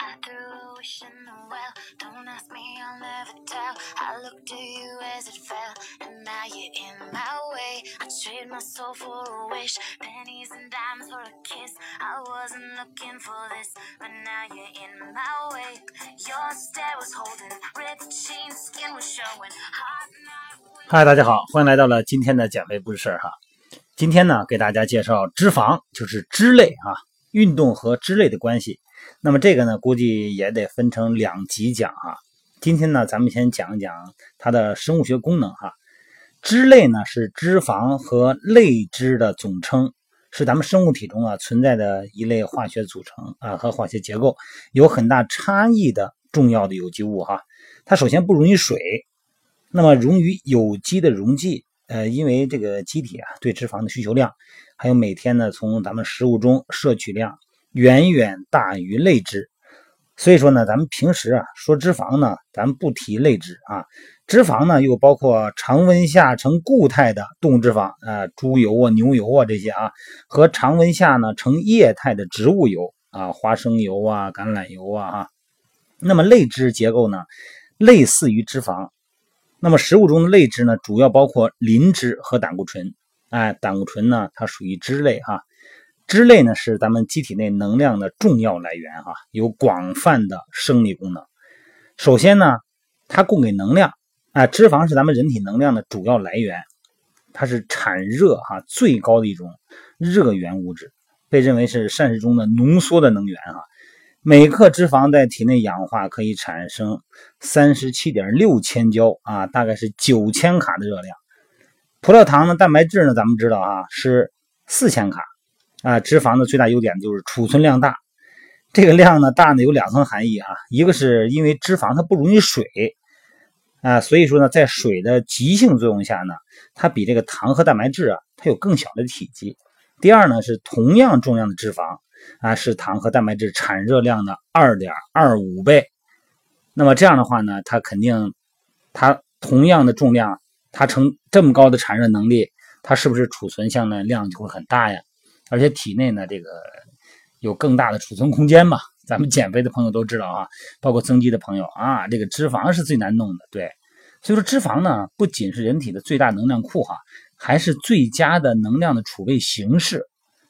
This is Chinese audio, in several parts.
I threw a wish in the well. Don't ask me, I'll never tell. I looked at you as it fell, and now you're in my way. I trade my soul for a wish, pennies and dimes for a kiss. I wasn't looking for this, but now you're in my way. Your stare was holding, ripped jeans, skin was showing. Hot night. 嗨，大家好，欢迎来到了今天的减肥不是事儿哈。今天呢，给大家介绍脂肪，就是脂类哈， 运动和脂类的关系。那么这个呢，估计也得分成两集讲哈。今天呢，咱们先讲一讲它的生物学功能哈。脂类呢是脂肪和类脂的总称，是咱们生物体中啊存在的一类化学组成啊和化学结构有很大差异的重要的有机物哈。它首先不溶于水，那么溶于有机的溶剂。呃，因为这个机体啊对脂肪的需求量，还有每天呢从咱们食物中摄取量远远大于类脂，所以说呢，咱们平时啊说脂肪呢，咱们不提类脂啊，脂肪呢又包括常温下呈固态的动物脂肪啊，猪油啊、牛油啊这些啊，和常温下呢呈液态的植物油啊，花生油啊、橄榄油啊啊，那么类脂结构呢，类似于脂肪。那么食物中的类脂呢，主要包括磷脂和胆固醇。哎，胆固醇呢，它属于脂类哈。脂类呢是咱们机体内能量的重要来源哈，有广泛的生理功能。首先呢，它供给能量。啊，脂肪是咱们人体能量的主要来源，它是产热哈最高的一种热源物质，被认为是膳食中的浓缩的能源哈。每克脂肪在体内氧化可以产生三十七点六千焦啊，大概是九千卡的热量。葡萄糖呢，蛋白质呢，咱们知道啊是四千卡啊。脂肪的最大优点就是储存量大，这个量呢大呢有两层含义啊，一个是因为脂肪它不溶于水啊，所以说呢在水的极性作用下呢，它比这个糖和蛋白质啊它有更小的体积。第二呢是同样重量的脂肪。啊，是糖和蛋白质产热量的二点二五倍。那么这样的话呢，它肯定，它同样的重量，它成这么高的产热能力，它是不是储存项的量就会很大呀？而且体内呢，这个有更大的储存空间嘛。咱们减肥的朋友都知道啊，包括增肌的朋友啊，这个脂肪是最难弄的。对，所以说脂肪呢，不仅是人体的最大能量库哈，还是最佳的能量的储备形式。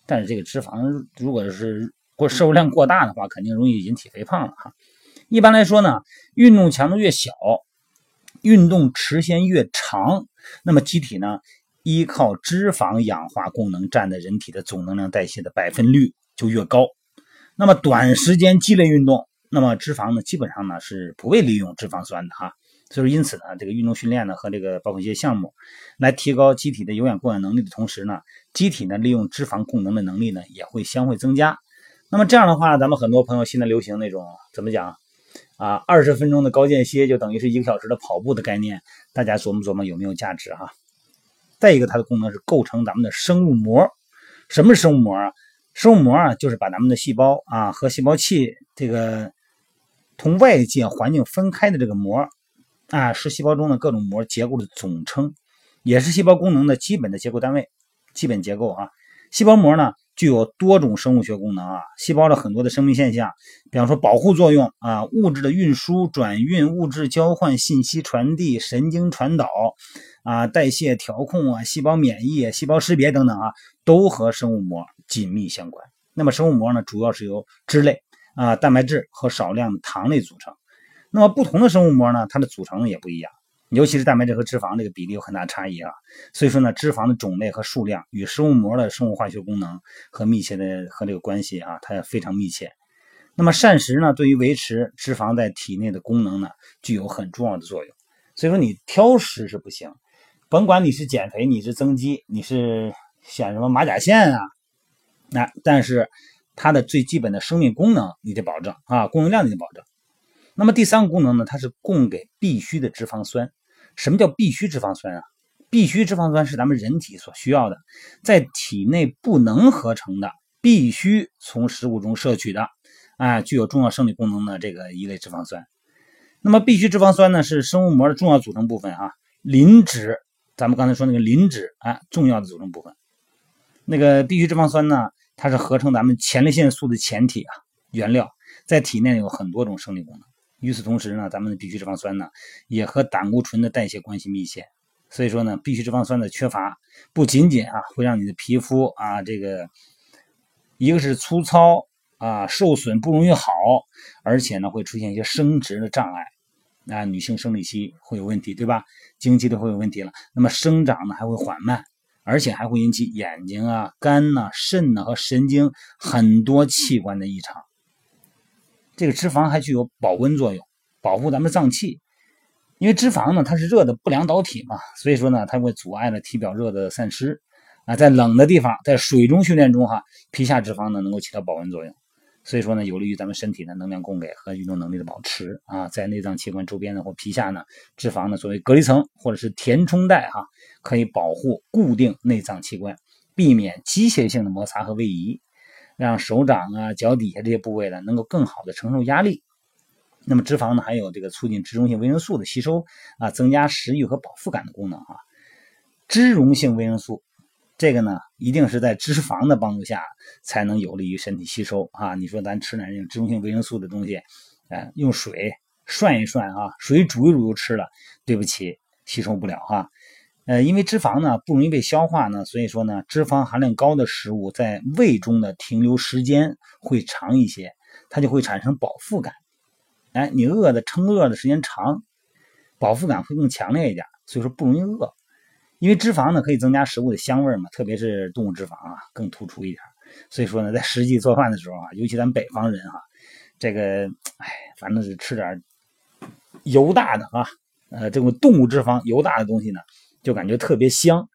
但是这个脂肪如果是过摄入量过大的话，肯定容易引起肥胖了哈。一般来说呢，运动强度越小，运动时间越长，那么机体呢依靠脂肪氧化功能占的人体的总能量代谢的百分率就越高。那么短时间激烈运动，那么脂肪呢基本上呢是不被利用脂肪酸的哈。所以说，因此呢，这个运动训练呢和这个包括一些项目，来提高机体的有氧供氧能力的同时呢，机体呢利用脂肪供能的能力呢也会相会增加。那么这样的话，咱们很多朋友现在流行那种怎么讲啊？二十分钟的高间歇就等于是一个小时的跑步的概念，大家琢磨琢磨有没有价值哈？再一个，它的功能是构成咱们的生物膜。什么是生物膜啊？生物膜啊，就是把咱们的细胞啊和细胞器这个同外界环境分开的这个膜。啊，是细胞中的各种膜结构的总称，也是细胞功能的基本的结构单位。基本结构啊，细胞膜呢具有多种生物学功能啊。细胞的很多的生命现象，比方说保护作用啊，物质的运输、转运、物质交换、信息传递、神经传导啊、代谢调控啊、细胞免疫、细胞识别等等啊，都和生物膜紧密相关。那么生物膜呢，主要是由脂类啊、蛋白质和少量的糖类组成。那么不同的生物膜呢，它的组成也不一样，尤其是蛋白质和脂肪这个比例有很大差异啊。所以说呢，脂肪的种类和数量与生物膜的生物化学功能和密切的和这个关系啊，它也非常密切。那么膳食呢，对于维持脂肪在体内的功能呢，具有很重要的作用。所以说你挑食是不行，甭管你是减肥，你是增肌，你是选什么马甲线啊，那但是它的最基本的生命功能你得保证啊，供应量你得保证。那么第三个功能呢，它是供给必需的脂肪酸。什么叫必需脂肪酸啊？必需脂肪酸是咱们人体所需要的，在体内不能合成的，必须从食物中摄取的，啊，具有重要生理功能的这个一类脂肪酸。那么必需脂肪酸呢，是生物膜的重要组成部分啊。磷脂，咱们刚才说那个磷脂啊，重要的组成部分。那个必需脂肪酸呢，它是合成咱们前列腺素的前体啊。原料，在体内有很多种生理功能。与此同时呢，咱们的必需脂肪酸呢，也和胆固醇的代谢关系密切。所以说呢，必需脂肪酸的缺乏，不仅仅啊会让你的皮肤啊这个，一个是粗糙啊受损不容易好，而且呢会出现一些生殖的障碍啊，女性生理期会有问题，对吧？经期都会有问题了，那么生长呢还会缓慢，而且还会引起眼睛啊、肝呐、肾呐和神经很多器官的异常。这个脂肪还具有保温作用，保护咱们脏器。因为脂肪呢，它是热的不良导体嘛，所以说呢，它会阻碍了体表热的散失啊。在冷的地方，在水中训练中哈，皮下脂肪呢能够起到保温作用，所以说呢，有利于咱们身体的能量供给和运动能力的保持啊。在内脏器官周边呢或皮下呢，脂肪呢作为隔离层或者是填充带哈，可以保护固定内脏器官，避免机械性的摩擦和位移，让手掌啊、脚底下这些部位呢能够更好的承受压力。那么脂肪呢，还有这个促进脂溶性维生素的吸收啊，增加食欲和饱腹感的功能啊。脂溶性维生素，这个呢，一定是在脂肪的帮助下才能有利于身体吸收啊。你说咱吃点那种脂溶性维生素的东西，哎，用水涮一涮啊，水煮一煮就吃了，对不起，吸收不了哈。呃，因为脂肪呢不容易被消化呢，所以说呢，脂肪含量高的食物在胃中的停留时间会长一些，它就会产生饱腹感。哎，你饿的撑饿的时间长，饱腹感会更强烈一点，所以说不容易饿。因为脂肪呢可以增加食物的香味嘛，特别是动物脂肪啊更突出一点。所以说呢，在实际做饭的时候啊，尤其咱北方人哈，这个哎，反正是吃点油大的啊，呃，这种动物脂肪油大的东西呢，就感觉特别香。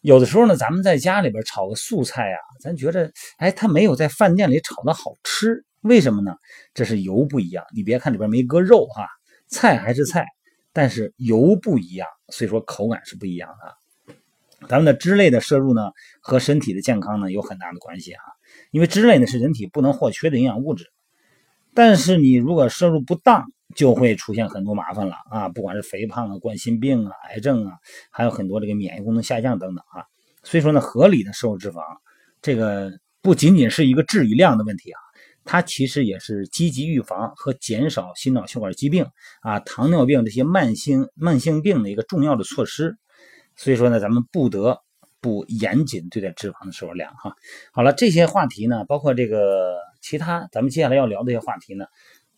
有的时候呢，咱们在家里边炒个素菜啊，咱觉得哎，它没有在饭店里炒的好吃。为什么呢？这是油不一样。你别看里边没搁肉哈，菜还是菜，但是油不一样，所以说口感是不一样的。咱们的脂类的摄入呢，和身体的健康呢有很大的关系啊。因为脂类呢是人体不能或缺的营养物质，但是你如果摄入不当，就会出现很多麻烦了啊！不管是肥胖啊、冠心病啊、癌症啊，还有很多这个免疫功能下降等等啊。所以说呢，合理的摄入脂肪，这个不仅仅是一个质与量的问题啊。它其实也是积极预防和减少心脑血管疾病啊、糖尿病这些慢性慢性病的一个重要的措施。所以说呢，咱们不得不严谨对待脂肪的摄入量哈。好了，这些话题呢，包括这个其他咱们接下来要聊这些话题呢，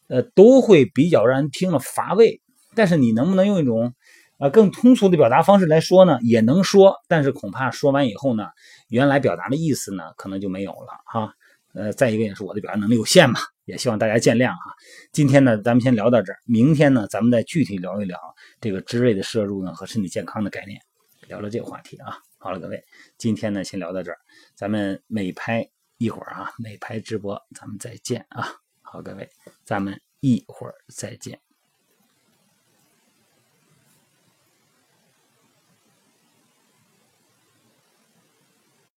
呃，都会比较让人听了乏味。但是你能不能用一种呃更通俗的表达方式来说呢？也能说，但是恐怕说完以后呢，原来表达的意思呢，可能就没有了哈。呃，再一个也是我的表达能力有限嘛，也希望大家见谅哈。今天呢，咱们先聊到这儿，明天呢，咱们再具体聊一聊这个脂类的摄入呢和身体健康的概念，聊聊这个话题啊。好了，各位，今天呢先聊到这儿，咱们美拍一会儿啊，美拍直播咱们再见啊。好，各位，咱们一会儿再见。